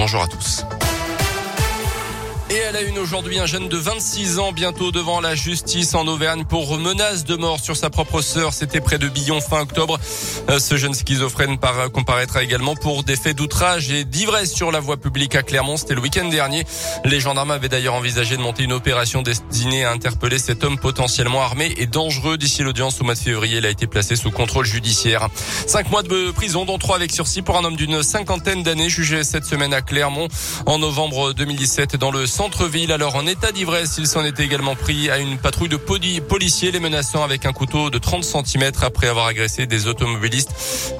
Bonjour à tous. Et elle a une aujourd'hui, un jeune de 26 ans, bientôt devant la justice en Auvergne pour menace de mort sur sa propre sœur. C'était près de Billon fin octobre. Euh, ce jeune schizophrène comparaîtra également pour des faits d'outrage et d'ivresse sur la voie publique à Clermont. C'était le week-end dernier. Les gendarmes avaient d'ailleurs envisagé de monter une opération destinée à interpeller cet homme potentiellement armé et dangereux. D'ici l'audience au mois de février, il a été placé sous contrôle judiciaire. Cinq mois de prison, dont trois avec sursis pour un homme d'une cinquantaine d'années jugé cette semaine à Clermont en novembre 2017 dans le centre-ville. Alors en état d'ivresse, il s'en était également pris à une patrouille de policiers, les menaçant avec un couteau de 30 cm après avoir agressé des automobilistes.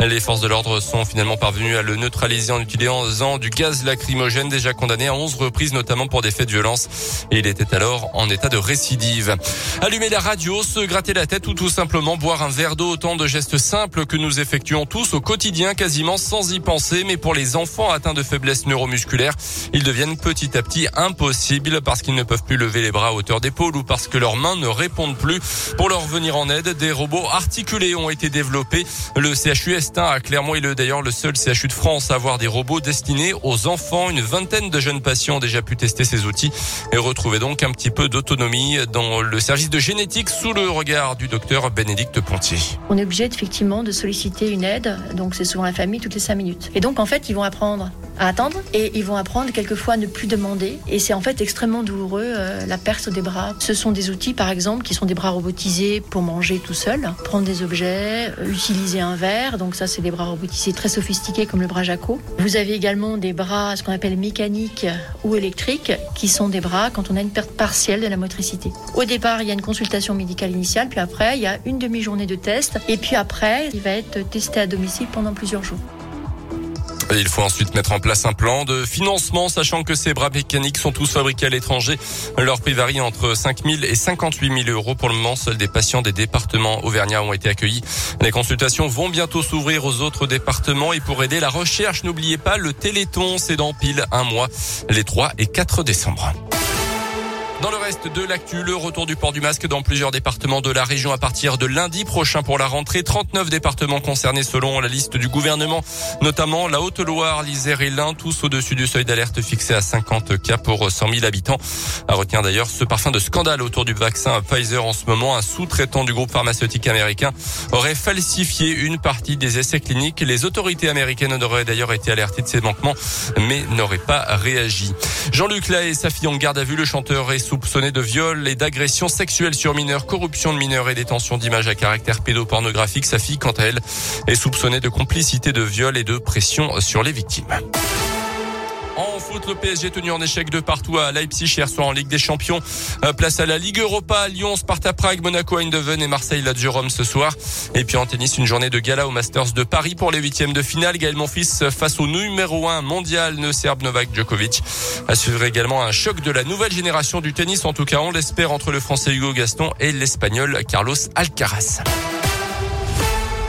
Les forces de l'ordre sont finalement parvenues à le neutraliser en utilisant du gaz lacrymogène déjà condamné à 11 reprises, notamment pour des faits de violence. Et il était alors en état de récidive. Allumer la radio, se gratter la tête ou tout simplement boire un verre d'eau, autant de gestes simples que nous effectuons tous au quotidien, quasiment sans y penser. Mais pour les enfants atteints de faiblesse neuromusculaire, ils deviennent petit à petit impossibles possible parce qu'ils ne peuvent plus lever les bras à hauteur d'épaule ou parce que leurs mains ne répondent plus. Pour leur venir en aide, des robots articulés ont été développés. Le CHU Estin à Clermont est d'ailleurs le seul CHU de France à avoir des robots destinés aux enfants. Une vingtaine de jeunes patients ont déjà pu tester ces outils et retrouver donc un petit peu d'autonomie dans le service de génétique sous le regard du docteur Bénédicte Pontier. On est obligé effectivement de solliciter une aide, donc c'est souvent la famille toutes les cinq minutes. Et donc en fait, ils vont apprendre à attendre et ils vont apprendre quelquefois à ne plus demander. Et c'est en fait extrêmement douloureux euh, la perte des bras. Ce sont des outils par exemple qui sont des bras robotisés pour manger tout seul, prendre des objets, euh, utiliser un verre. Donc ça c'est des bras robotisés très sophistiqués comme le bras Jaco. Vous avez également des bras ce qu'on appelle mécaniques ou électriques qui sont des bras quand on a une perte partielle de la motricité. Au départ il y a une consultation médicale initiale puis après il y a une demi-journée de test et puis après il va être testé à domicile pendant plusieurs jours. Il faut ensuite mettre en place un plan de financement, sachant que ces bras mécaniques sont tous fabriqués à l'étranger. Leur prix varie entre 5 000 et 58 000 euros. Pour le moment, seuls des patients des départements auvergnats ont été accueillis. Les consultations vont bientôt s'ouvrir aux autres départements. Et pour aider la recherche, n'oubliez pas le Téléthon, c'est dans pile un mois, les 3 et 4 décembre. Dans le reste de l'actu, le retour du port du masque dans plusieurs départements de la région à partir de lundi prochain pour la rentrée. 39 départements concernés selon la liste du gouvernement, notamment la Haute-Loire, l'Isère et l'Ain, tous au-dessus du seuil d'alerte fixé à 50 cas pour 100 000 habitants. À retenir d'ailleurs ce parfum de scandale autour du vaccin Pfizer en ce moment. Un sous-traitant du groupe pharmaceutique américain aurait falsifié une partie des essais cliniques. Les autorités américaines auraient d'ailleurs été alertées de ces manquements, mais n'auraient pas réagi. Jean-Luc Lahaye, sa fille en garde à vue, le chanteur est soupçonné de viol et d'agression sexuelle sur mineurs, corruption de mineurs et détention d'images à caractère pédopornographique. Sa fille, quant à elle, est soupçonnée de complicité de viol et de pression sur les victimes. En foot, le PSG tenu en échec de partout à Leipzig hier soir en Ligue des Champions. Euh, place à la Ligue Europa, Lyon, Sparta Prague, Monaco, Eindhoven et Marseille, la Rome ce soir. Et puis en tennis, une journée de gala au Masters de Paris pour les huitièmes de finale. Gaël Monfils face au numéro 1 mondial, ne Serbe Novak Djokovic. À suivre également un choc de la nouvelle génération du tennis. En tout cas, on l'espère entre le français Hugo Gaston et l'espagnol Carlos Alcaraz.